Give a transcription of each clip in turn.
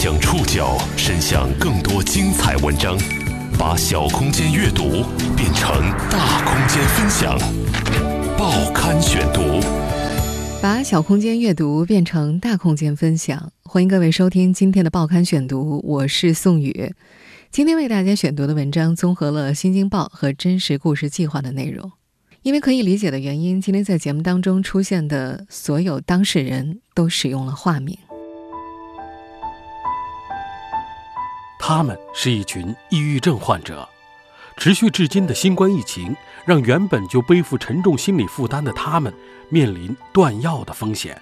将触角伸向更多精彩文章，把小空间阅读变成大空间分享。报刊选读，把小空间阅读变成大空间分享。欢迎各位收听今天的报刊选读，我是宋宇。今天为大家选读的文章综合了《新京报》和《真实故事计划》的内容。因为可以理解的原因，今天在节目当中出现的所有当事人都使用了化名。他们是一群抑郁症患者，持续至今的新冠疫情让原本就背负沉重心理负担的他们面临断药的风险。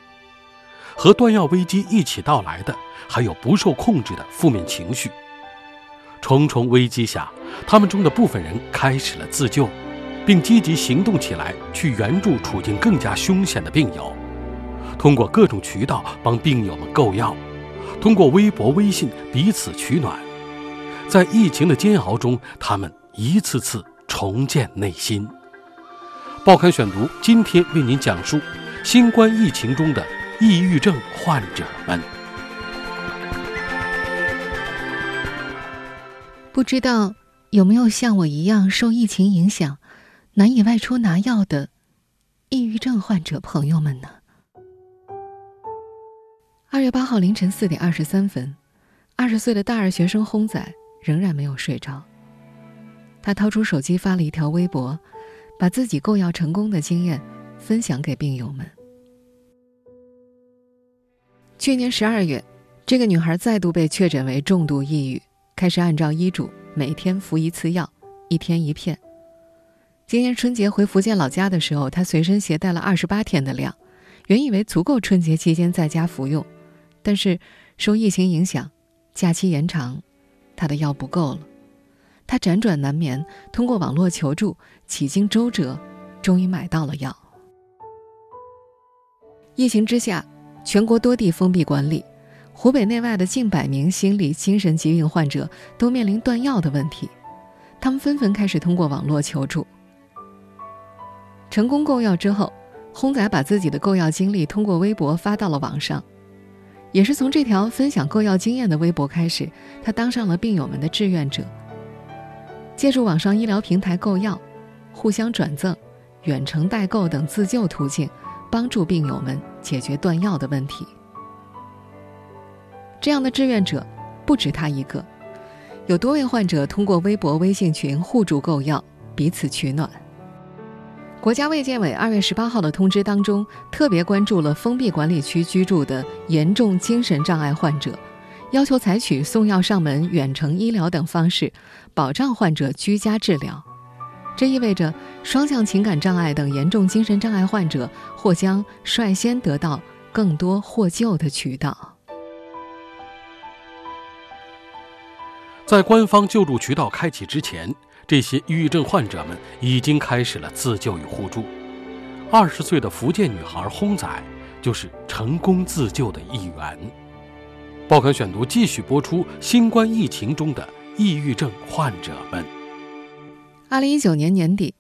和断药危机一起到来的，还有不受控制的负面情绪。重重危机下，他们中的部分人开始了自救。并积极行动起来，去援助处境更加凶险的病友，通过各种渠道帮病友们购药，通过微博、微信彼此取暖。在疫情的煎熬中，他们一次次重建内心。报刊选读今天为您讲述新冠疫情中的抑郁症患者们。不知道有没有像我一样受疫情影响？难以外出拿药的抑郁症患者朋友们呢？二月八号凌晨四点二十三分，二十岁的大二学生轰仔仍然没有睡着。他掏出手机发了一条微博，把自己购药成功的经验分享给病友们。去年十二月，这个女孩再度被确诊为重度抑郁，开始按照医嘱每天服一次药，一天一片。今年春节回福建老家的时候，他随身携带了二十八天的量，原以为足够春节期间在家服用，但是受疫情影响，假期延长，他的药不够了。他辗转难眠，通过网络求助，几经周折，终于买到了药。疫情之下，全国多地封闭管理，湖北内外的近百名心理精神疾病患者都面临断药的问题，他们纷纷开始通过网络求助。成功购药之后，轰仔把自己的购药经历通过微博发到了网上。也是从这条分享购药经验的微博开始，他当上了病友们的志愿者。借助网上医疗平台购药、互相转赠、远程代购等自救途径，帮助病友们解决断药的问题。这样的志愿者不止他一个，有多位患者通过微博、微信群互助购药，彼此取暖。国家卫健委二月十八号的通知当中，特别关注了封闭管理区居住的严重精神障碍患者，要求采取送药上门、远程医疗等方式，保障患者居家治疗。这意味着双向情感障碍等严重精神障碍患者或将率先得到更多获救的渠道。在官方救助渠道开启之前。这些抑郁症患者们已经开始了自救与互助。二十岁的福建女孩轰仔就是成功自救的一员。报刊选读继续播出：新冠疫情中的抑郁症患者们。二零一九年年底，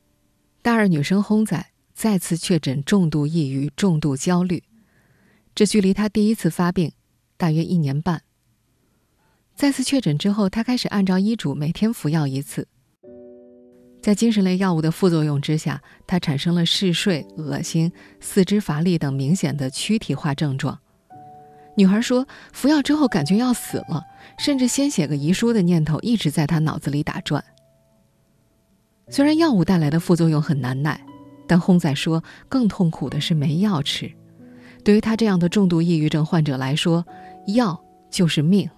大二女生轰仔再次确诊重度抑郁、重度焦虑，这距离她第一次发病大约一年半。再次确诊之后，她开始按照医嘱每天服药一次。在精神类药物的副作用之下，他产生了嗜睡、恶心、四肢乏力等明显的躯体化症状。女孩说，服药之后感觉要死了，甚至先写个遗书的念头一直在她脑子里打转。虽然药物带来的副作用很难耐，但轰仔说，更痛苦的是没药吃。对于他这样的重度抑郁症患者来说，药就是命。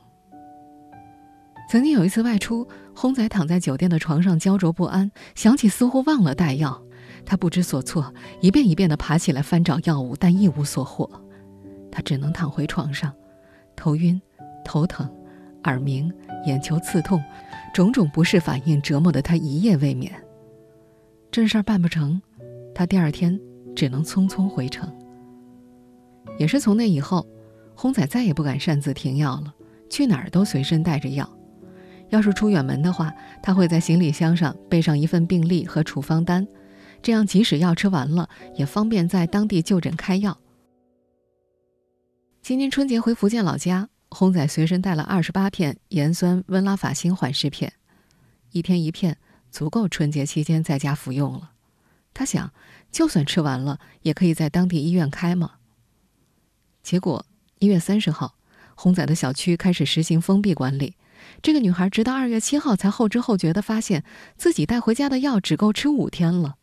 曾经有一次外出，轰仔躺在酒店的床上焦灼不安，想起似乎忘了带药，他不知所措，一遍一遍地爬起来翻找药物，但一无所获。他只能躺回床上，头晕、头疼、耳鸣、眼球刺痛，种种不适反应折磨得他一夜未眠。正事儿办不成，他第二天只能匆匆回城。也是从那以后，轰仔再也不敢擅自停药了，去哪儿都随身带着药。要是出远门的话，他会在行李箱上备上一份病历和处方单，这样即使药吃完了，也方便在当地就诊开药。今年春节回福建老家，轰仔随身带了二十八片盐酸温拉法辛缓释片，一天一片，足够春节期间在家服用了。他想，就算吃完了，也可以在当地医院开嘛。结果一月三十号，轰仔的小区开始实行封闭管理。这个女孩直到二月七号才后知后觉地发现自己带回家的药只够吃五天了。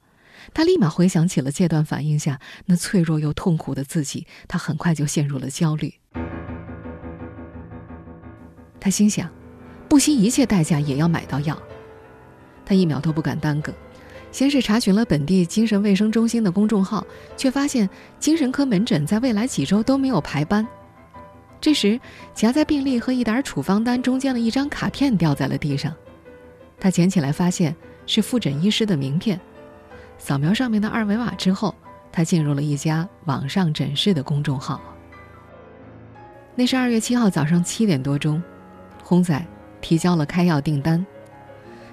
她立马回想起了戒断反应下那脆弱又痛苦的自己，她很快就陷入了焦虑。她心想，不惜一切代价也要买到药。她一秒都不敢耽搁，先是查询了本地精神卫生中心的公众号，却发现精神科门诊在未来几周都没有排班。这时，夹在病历和一沓处方单中间的一张卡片掉在了地上，他捡起来，发现是复诊医师的名片。扫描上面的二维码之后，他进入了一家网上诊室的公众号。那是二月七号早上七点多钟，轰仔提交了开药订单。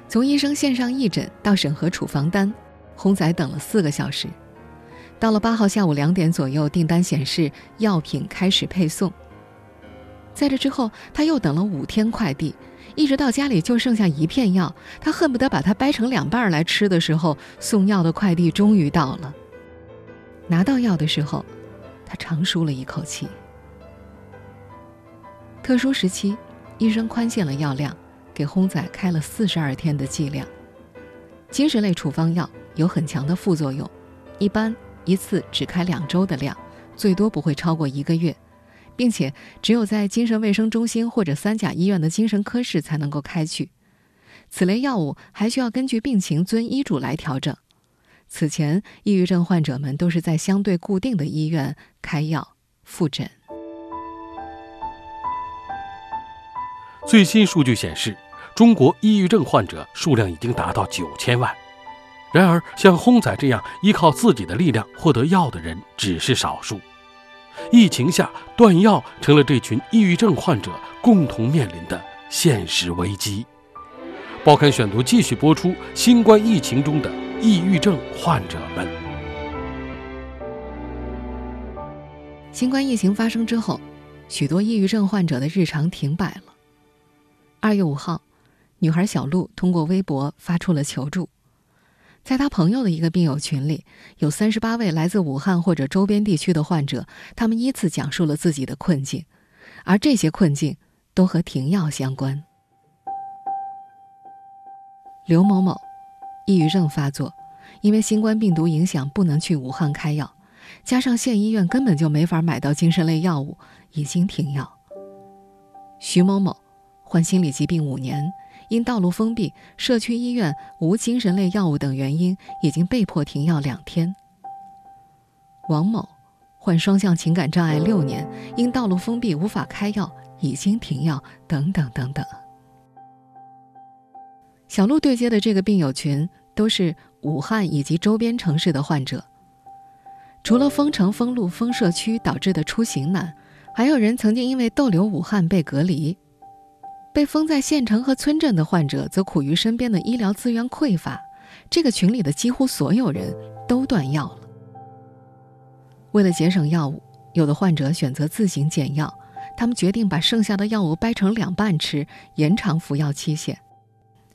从医生线上义诊到审核处方单，轰仔等了四个小时。到了八号下午两点左右，订单显示药品开始配送。在这之后，他又等了五天快递，一直到家里就剩下一片药，他恨不得把它掰成两半来吃的时候，送药的快递终于到了。拿到药的时候，他长舒了一口气。特殊时期，医生宽限了药量，给轰仔开了四十二天的剂量。精神类处方药有很强的副作用，一般一次只开两周的量，最多不会超过一个月。并且只有在精神卫生中心或者三甲医院的精神科室才能够开具。此类药物还需要根据病情遵医嘱来调整。此前，抑郁症患者们都是在相对固定的医院开药复诊。最新数据显示，中国抑郁症患者数量已经达到九千万。然而，像轰仔这样依靠自己的力量获得药的人只是少数。疫情下，断药成了这群抑郁症患者共同面临的现实危机。报刊选读继续播出：新冠疫情中的抑郁症患者们。新冠疫情发生之后，许多抑郁症患者的日常停摆了。二月五号，女孩小璐通过微博发出了求助。在他朋友的一个病友群里，有三十八位来自武汉或者周边地区的患者，他们依次讲述了自己的困境，而这些困境都和停药相关。刘某某，抑郁症发作，因为新冠病毒影响不能去武汉开药，加上县医院根本就没法买到精神类药物，已经停药。徐某某，患心理疾病五年。因道路封闭、社区医院无精神类药物等原因，已经被迫停药两天。王某患双向情感障碍六年，因道路封闭无法开药，已经停药。等等等等。小鹿对接的这个病友群都是武汉以及周边城市的患者。除了封城、封路、封社区导致的出行难，还有人曾经因为逗留武汉被隔离。被封在县城和村镇的患者则苦于身边的医疗资源匮乏，这个群里的几乎所有人都断药了。为了节省药物，有的患者选择自行减药，他们决定把剩下的药物掰成两半吃，延长服药期限。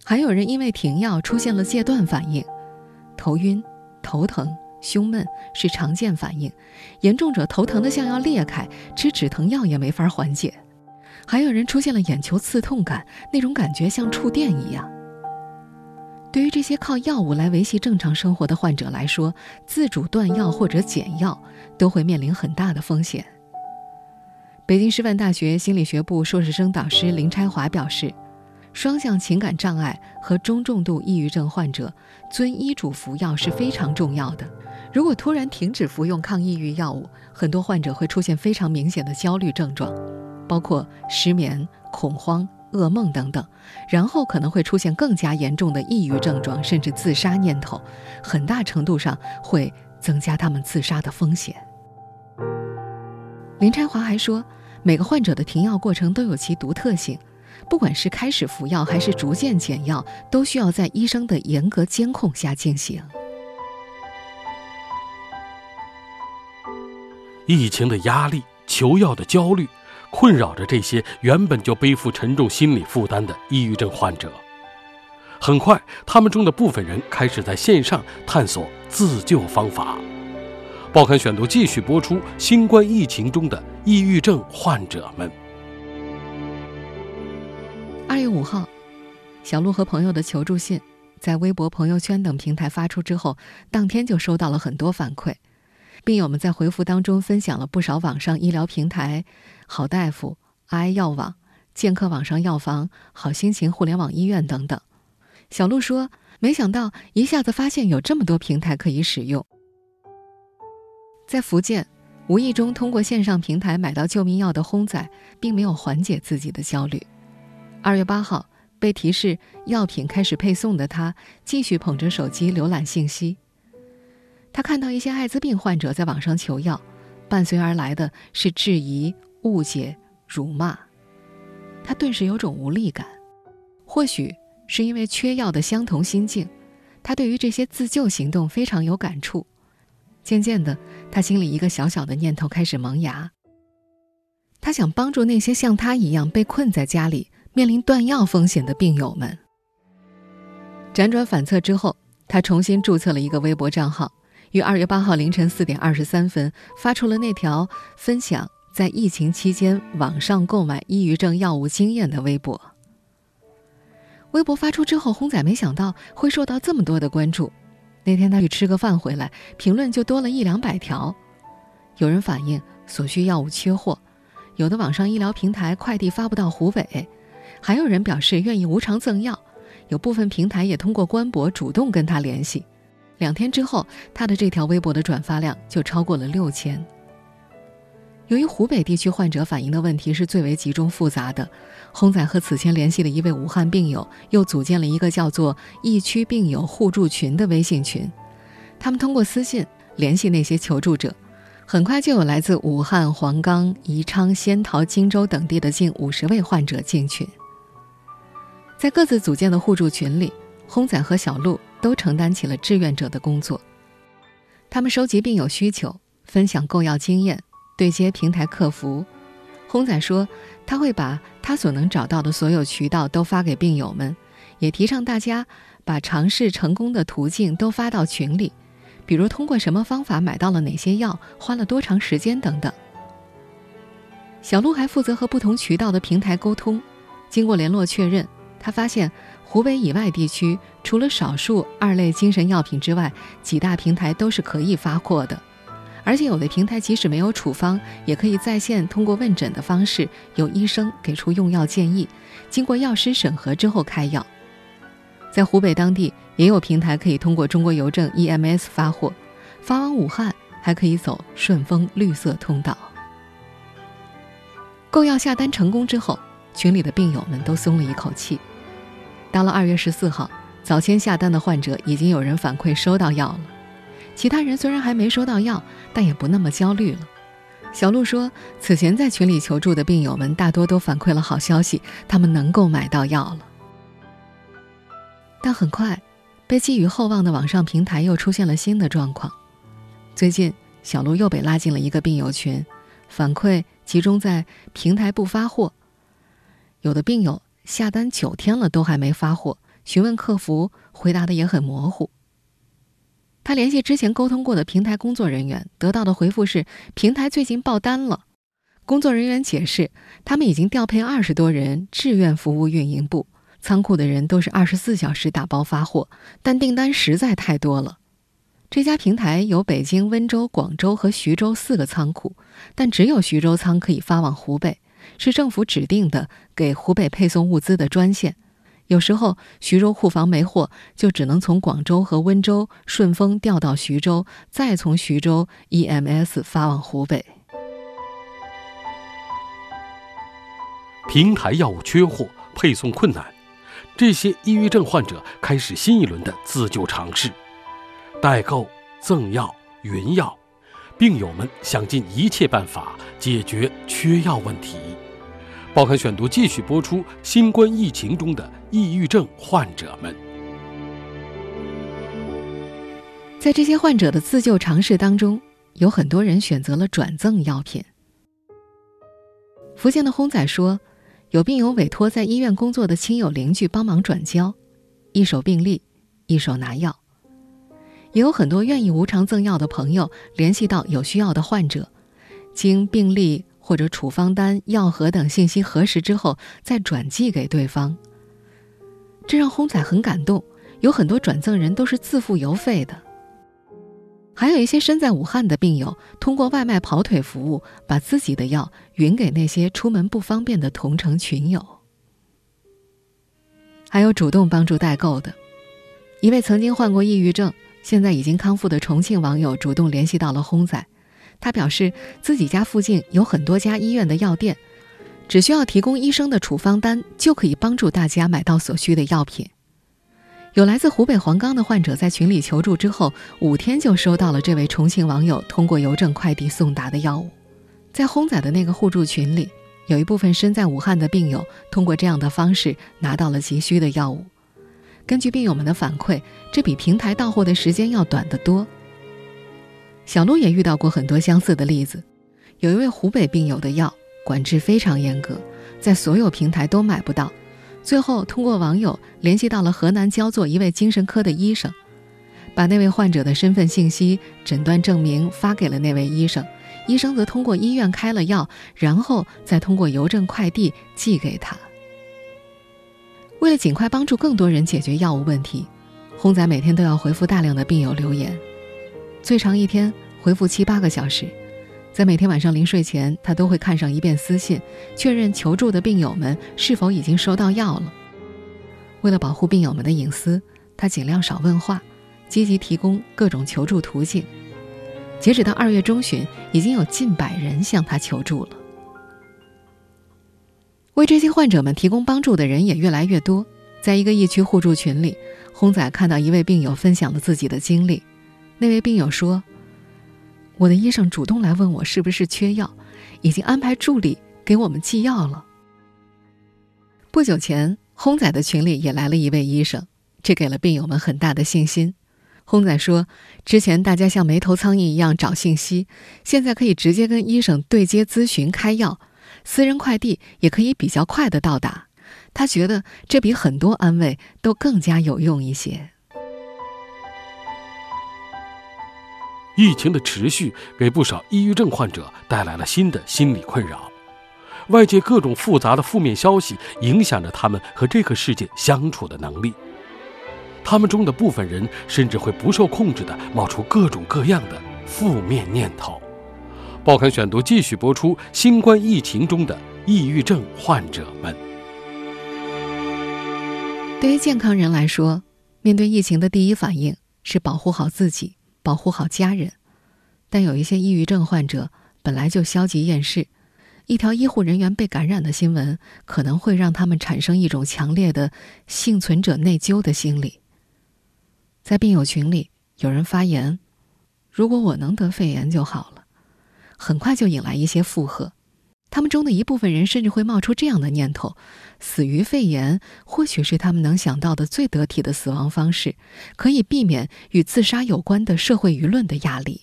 还有人因为停药出现了戒断反应，头晕、头疼、胸闷是常见反应，严重者头疼的像要裂开，吃止疼药也没法缓解。还有人出现了眼球刺痛感，那种感觉像触电一样。对于这些靠药物来维系正常生活的患者来说，自主断药或者减药都会面临很大的风险。北京师范大学心理学部硕士生导师林拆华表示，双向情感障碍和中重度抑郁症患者遵医嘱服药是非常重要的。如果突然停止服用抗抑郁药物，很多患者会出现非常明显的焦虑症状。包括失眠、恐慌、噩梦等等，然后可能会出现更加严重的抑郁症状，甚至自杀念头，很大程度上会增加他们自杀的风险。林拆华还说，每个患者的停药过程都有其独特性，不管是开始服药还是逐渐减药，都需要在医生的严格监控下进行。疫情的压力，求药的焦虑。困扰着这些原本就背负沉重心理负担的抑郁症患者。很快，他们中的部分人开始在线上探索自救方法。报刊选读继续播出：新冠疫情中的抑郁症患者们。二月五号，小鹿和朋友的求助信在微博、朋友圈等平台发出之后，当天就收到了很多反馈。病友们在回复当中分享了不少网上医疗平台，好大夫、爱药网、健客网上药房、好心情互联网医院等等。小鹿说：“没想到一下子发现有这么多平台可以使用。”在福建，无意中通过线上平台买到救命药的轰仔，并没有缓解自己的焦虑。二月八号，被提示药品开始配送的他，继续捧着手机浏览信息。他看到一些艾滋病患者在网上求药，伴随而来的是质疑、误解、辱骂。他顿时有种无力感，或许是因为缺药的相同心境，他对于这些自救行动非常有感触。渐渐的，他心里一个小小的念头开始萌芽。他想帮助那些像他一样被困在家里、面临断药风险的病友们。辗转反侧之后，他重新注册了一个微博账号。于二月八号凌晨四点二十三分发出了那条分享在疫情期间网上购买抑郁症药物经验的微博。微博发出之后，轰仔没想到会受到这么多的关注。那天他去吃个饭回来，评论就多了一两百条。有人反映所需药物缺货，有的网上医疗平台快递发不到湖北，还有人表示愿意无偿赠药，有部分平台也通过官博主动跟他联系。两天之后，他的这条微博的转发量就超过了六千。由于湖北地区患者反映的问题是最为集中复杂的，洪仔和此前联系的一位武汉病友又组建了一个叫做“疫区病友互助群”的微信群。他们通过私信联系那些求助者，很快就有来自武汉、黄冈、宜昌、仙桃、荆州等地的近五十位患者进群。在各自组建的互助群里，轰仔和小鹿。都承担起了志愿者的工作，他们收集病友需求，分享购药经验，对接平台客服。轰仔说，他会把他所能找到的所有渠道都发给病友们，也提倡大家把尝试成功的途径都发到群里，比如通过什么方法买到了哪些药，花了多长时间等等。小鹿还负责和不同渠道的平台沟通，经过联络确认，他发现。湖北以外地区，除了少数二类精神药品之外，几大平台都是可以发货的。而且有的平台即使没有处方，也可以在线通过问诊的方式，由医生给出用药建议，经过药师审核之后开药。在湖北当地，也有平台可以通过中国邮政 EMS 发货，发往武汉还可以走顺丰绿色通道。购药下单成功之后，群里的病友们都松了一口气。到了二月十四号，早先下单的患者已经有人反馈收到药了。其他人虽然还没收到药，但也不那么焦虑了。小鹿说，此前在群里求助的病友们大多都反馈了好消息，他们能够买到药了。但很快，被寄予厚望的网上平台又出现了新的状况。最近，小鹿又被拉进了一个病友群，反馈集中在平台不发货，有的病友。下单九天了都还没发货，询问客服回答的也很模糊。他联系之前沟通过的平台工作人员，得到的回复是平台最近爆单了。工作人员解释，他们已经调配二十多人志愿服务运营部，仓库的人都是二十四小时打包发货，但订单实在太多了。这家平台有北京、温州、广州和徐州四个仓库，但只有徐州仓可以发往湖北。是政府指定的给湖北配送物资的专线，有时候徐州库房没货，就只能从广州和温州顺丰调到徐州，再从徐州 EMS 发往湖北。平台药物缺货，配送困难，这些抑郁症患者开始新一轮的自救尝试：代购、赠药、云药。病友们想尽一切办法解决缺药问题。报刊选读继续播出：新冠疫情中的抑郁症患者们。在这些患者的自救尝试当中，有很多人选择了转赠药品。福建的轰仔说，有病友委托在医院工作的亲友邻居帮忙转交，一手病历，一手拿药。也有很多愿意无偿赠药的朋友联系到有需要的患者，经病历或者处方单、药盒等信息核实之后，再转寄给对方。这让轰仔很感动，有很多转赠人都是自付邮费的。还有一些身在武汉的病友，通过外卖跑腿服务，把自己的药匀给那些出门不方便的同城群友。还有主动帮助代购的，一位曾经患过抑郁症、现在已经康复的重庆网友主动联系到了轰仔，他表示自己家附近有很多家医院的药店，只需要提供医生的处方单，就可以帮助大家买到所需的药品。有来自湖北黄冈的患者在群里求助之后，五天就收到了这位重庆网友通过邮政快递送达的药物。在轰仔的那个互助群里，有一部分身在武汉的病友通过这样的方式拿到了急需的药物。根据病友们的反馈，这比平台到货的时间要短得多。小鹿也遇到过很多相似的例子。有一位湖北病友的药管制非常严格，在所有平台都买不到。最后，通过网友联系到了河南焦作一位精神科的医生，把那位患者的身份信息、诊断证明发给了那位医生，医生则通过医院开了药，然后再通过邮政快递寄给他。为了尽快帮助更多人解决药物问题，轰仔每天都要回复大量的病友留言，最长一天回复七八个小时。在每天晚上临睡前，他都会看上一遍私信，确认求助的病友们是否已经收到药了。为了保护病友们的隐私，他尽量少问话，积极提供各种求助途径。截止到二月中旬，已经有近百人向他求助了。为这些患者们提供帮助的人也越来越多。在一个疫区互助群里，轰仔看到一位病友分享了自己的经历。那位病友说。我的医生主动来问我是不是缺药，已经安排助理给我们寄药了。不久前，轰仔的群里也来了一位医生，这给了病友们很大的信心。轰仔说，之前大家像没头苍蝇一样找信息，现在可以直接跟医生对接咨询开药，私人快递也可以比较快的到达。他觉得这比很多安慰都更加有用一些。疫情的持续给不少抑郁症患者带来了新的心理困扰，外界各种复杂的负面消息影响着他们和这个世界相处的能力。他们中的部分人甚至会不受控制地冒出各种各样的负面念头。报刊选读继续播出：新冠疫情中的抑郁症患者们。对于健康人来说，面对疫情的第一反应是保护好自己。保护好家人，但有一些抑郁症患者本来就消极厌世，一条医护人员被感染的新闻可能会让他们产生一种强烈的幸存者内疚的心理。在病友群里，有人发言：“如果我能得肺炎就好了。”很快就引来一些附和。他们中的一部分人甚至会冒出这样的念头：死于肺炎，或许是他们能想到的最得体的死亡方式，可以避免与自杀有关的社会舆论的压力。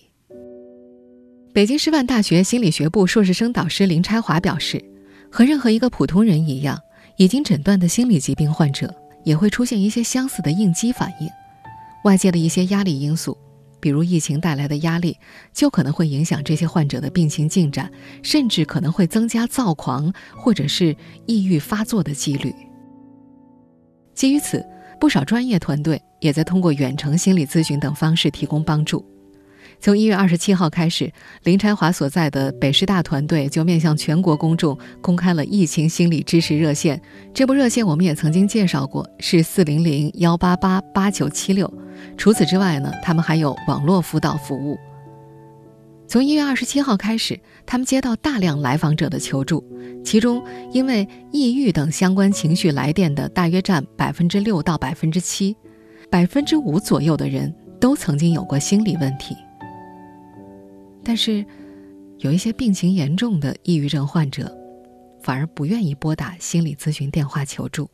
北京师范大学心理学部硕士生导师林拆华表示，和任何一个普通人一样，已经诊断的心理疾病患者也会出现一些相似的应激反应，外界的一些压力因素。比如疫情带来的压力，就可能会影响这些患者的病情进展，甚至可能会增加躁狂或者是抑郁发作的几率。基于此，不少专业团队也在通过远程心理咨询等方式提供帮助。从一月二十七号开始，林拆华所在的北师大团队就面向全国公众公开了疫情心理支持热线。这部热线我们也曾经介绍过，是四零零幺八八八九七六。除此之外呢，他们还有网络辅导服务。从一月二十七号开始，他们接到大量来访者的求助，其中因为抑郁等相关情绪来电的大约占百分之六到百分之七，百分之五左右的人都曾经有过心理问题。但是，有一些病情严重的抑郁症患者，反而不愿意拨打心理咨询电话求助。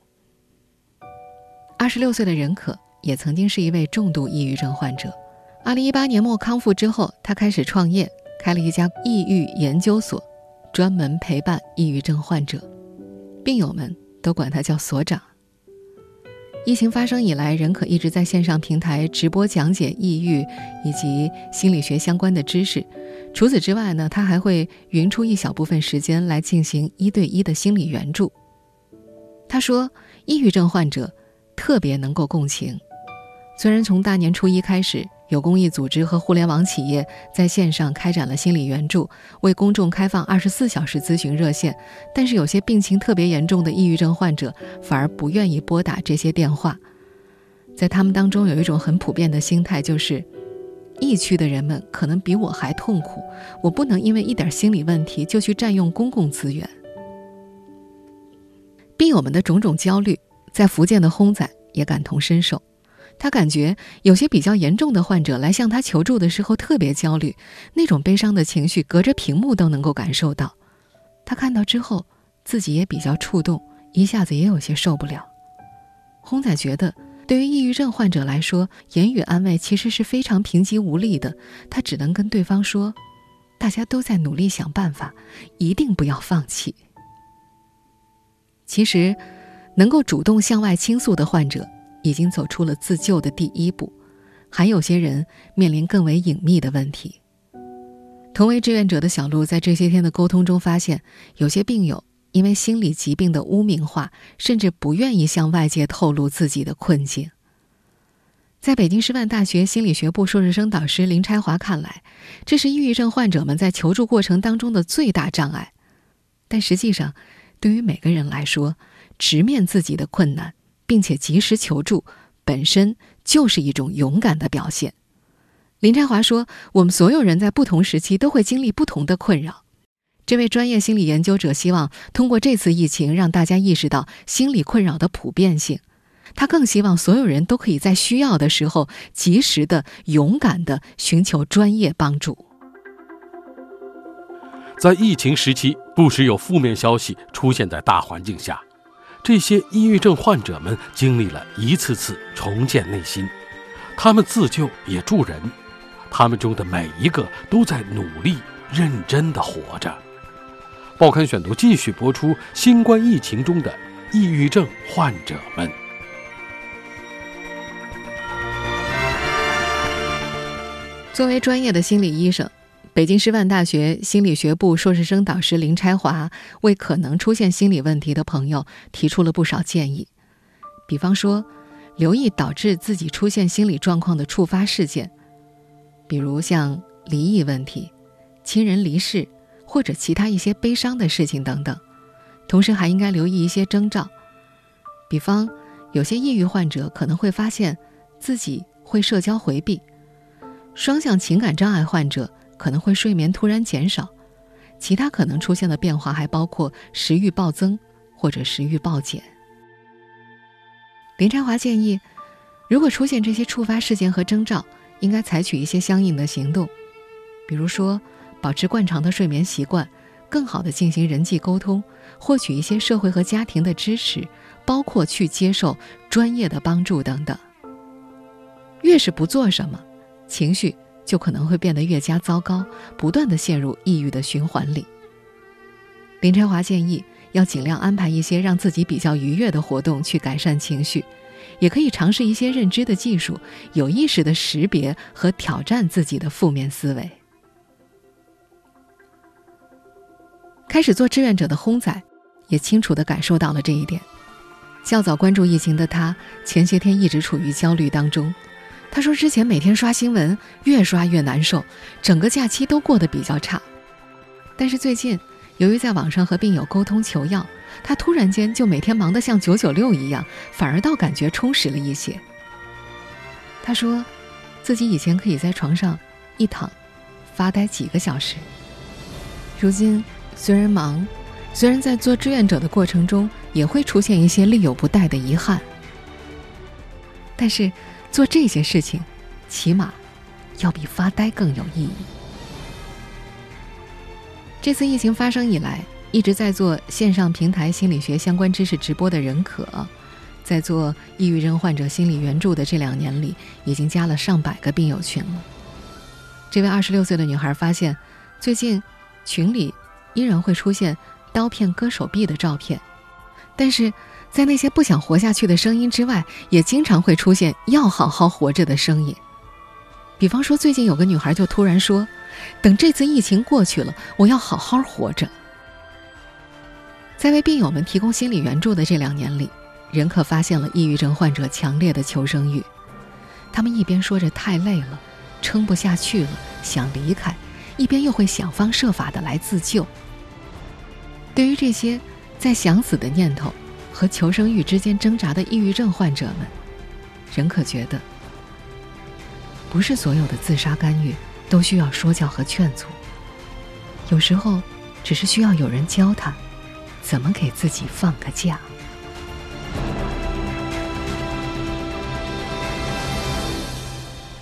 二十六岁的任可也曾经是一位重度抑郁症患者。二零一八年末康复之后，他开始创业，开了一家抑郁研究所，专门陪伴抑郁症患者，病友们都管他叫所长。疫情发生以来，任可一直在线上平台直播讲解抑郁以及心理学相关的知识。除此之外呢，他还会匀出一小部分时间来进行一对一的心理援助。他说，抑郁症患者特别能够共情。虽然从大年初一开始，有公益组织和互联网企业在线上开展了心理援助，为公众开放二十四小时咨询热线，但是有些病情特别严重的抑郁症患者反而不愿意拨打这些电话。在他们当中，有一种很普遍的心态，就是疫区的人们可能比我还痛苦，我不能因为一点心理问题就去占用公共资源。病友们的种种焦虑，在福建的轰仔也感同身受。他感觉有些比较严重的患者来向他求助的时候特别焦虑，那种悲伤的情绪隔着屏幕都能够感受到。他看到之后，自己也比较触动，一下子也有些受不了。轰仔觉得，对于抑郁症患者来说，言语安慰其实是非常贫瘠无力的。他只能跟对方说：“大家都在努力想办法，一定不要放弃。”其实，能够主动向外倾诉的患者。已经走出了自救的第一步，还有些人面临更为隐秘的问题。同为志愿者的小鹿在这些天的沟通中发现，有些病友因为心理疾病的污名化，甚至不愿意向外界透露自己的困境。在北京师范大学心理学部硕士生导师林拆华看来，这是抑郁症患者们在求助过程当中的最大障碍。但实际上，对于每个人来说，直面自己的困难。并且及时求助，本身就是一种勇敢的表现。林拆华说：“我们所有人在不同时期都会经历不同的困扰。”这位专业心理研究者希望通过这次疫情让大家意识到心理困扰的普遍性。他更希望所有人都可以在需要的时候及时的、勇敢的寻求专业帮助。在疫情时期，不时有负面消息出现在大环境下。这些抑郁症患者们经历了一次次重建内心，他们自救也助人，他们中的每一个都在努力认真的活着。报刊选读继续播出：新冠疫情中的抑郁症患者们。作为专业的心理医生。北京师范大学心理学部硕士生导师林拆华为可能出现心理问题的朋友提出了不少建议，比方说，留意导致自己出现心理状况的触发事件，比如像离异问题、亲人离世或者其他一些悲伤的事情等等。同时还应该留意一些征兆，比方有些抑郁患者可能会发现自己会社交回避，双向情感障碍患者。可能会睡眠突然减少，其他可能出现的变化还包括食欲暴增或者食欲暴减。林昌华建议，如果出现这些触发事件和征兆，应该采取一些相应的行动，比如说保持惯常的睡眠习惯，更好的进行人际沟通，获取一些社会和家庭的支持，包括去接受专业的帮助等等。越是不做什么，情绪。就可能会变得越加糟糕，不断的陷入抑郁的循环里。林拆华建议要尽量安排一些让自己比较愉悦的活动去改善情绪，也可以尝试一些认知的技术，有意识的识别和挑战自己的负面思维。开始做志愿者的轰仔，也清楚的感受到了这一点。较早关注疫情的他，前些天一直处于焦虑当中。他说：“之前每天刷新闻，越刷越难受，整个假期都过得比较差。但是最近，由于在网上和病友沟通求药，他突然间就每天忙得像九九六一样，反而倒感觉充实了一些。”他说：“自己以前可以在床上一躺，发呆几个小时。如今虽然忙，虽然在做志愿者的过程中也会出现一些力有不逮的遗憾，但是。”做这些事情，起码要比发呆更有意义。这次疫情发生以来，一直在做线上平台心理学相关知识直播的任可，在做抑郁症患者心理援助的这两年里，已经加了上百个病友群了。这位二十六岁的女孩发现，最近群里依然会出现刀片割手臂的照片，但是在那些不想活下去的声音之外，也经常会出现要好好活着的声音。比方说，最近有个女孩就突然说：“等这次疫情过去了，我要好好活着。”在为病友们提供心理援助的这两年里，任可发现了抑郁症患者强烈的求生欲。他们一边说着太累了，撑不下去了，想离开，一边又会想方设法的来自救。对于这些在想死的念头和求生欲之间挣扎的抑郁症患者们，仍可觉得，不是所有的自杀干预都需要说教和劝阻，有时候只是需要有人教他怎么给自己放个假。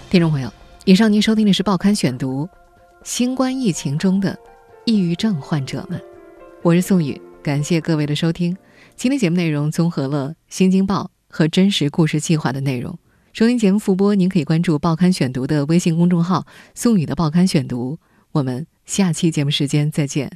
听众朋友，以上您收听的是《报刊选读》，新冠疫情中的抑郁症患者们，我是宋宇，感谢各位的收听。今天节目内容综合了《新京报》和真实故事计划的内容。收听节目复播，您可以关注《报刊选读》的微信公众号“宋宇的报刊选读”。我们下期节目时间再见。